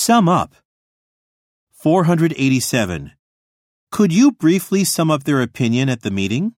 Sum up. 487. Could you briefly sum up their opinion at the meeting?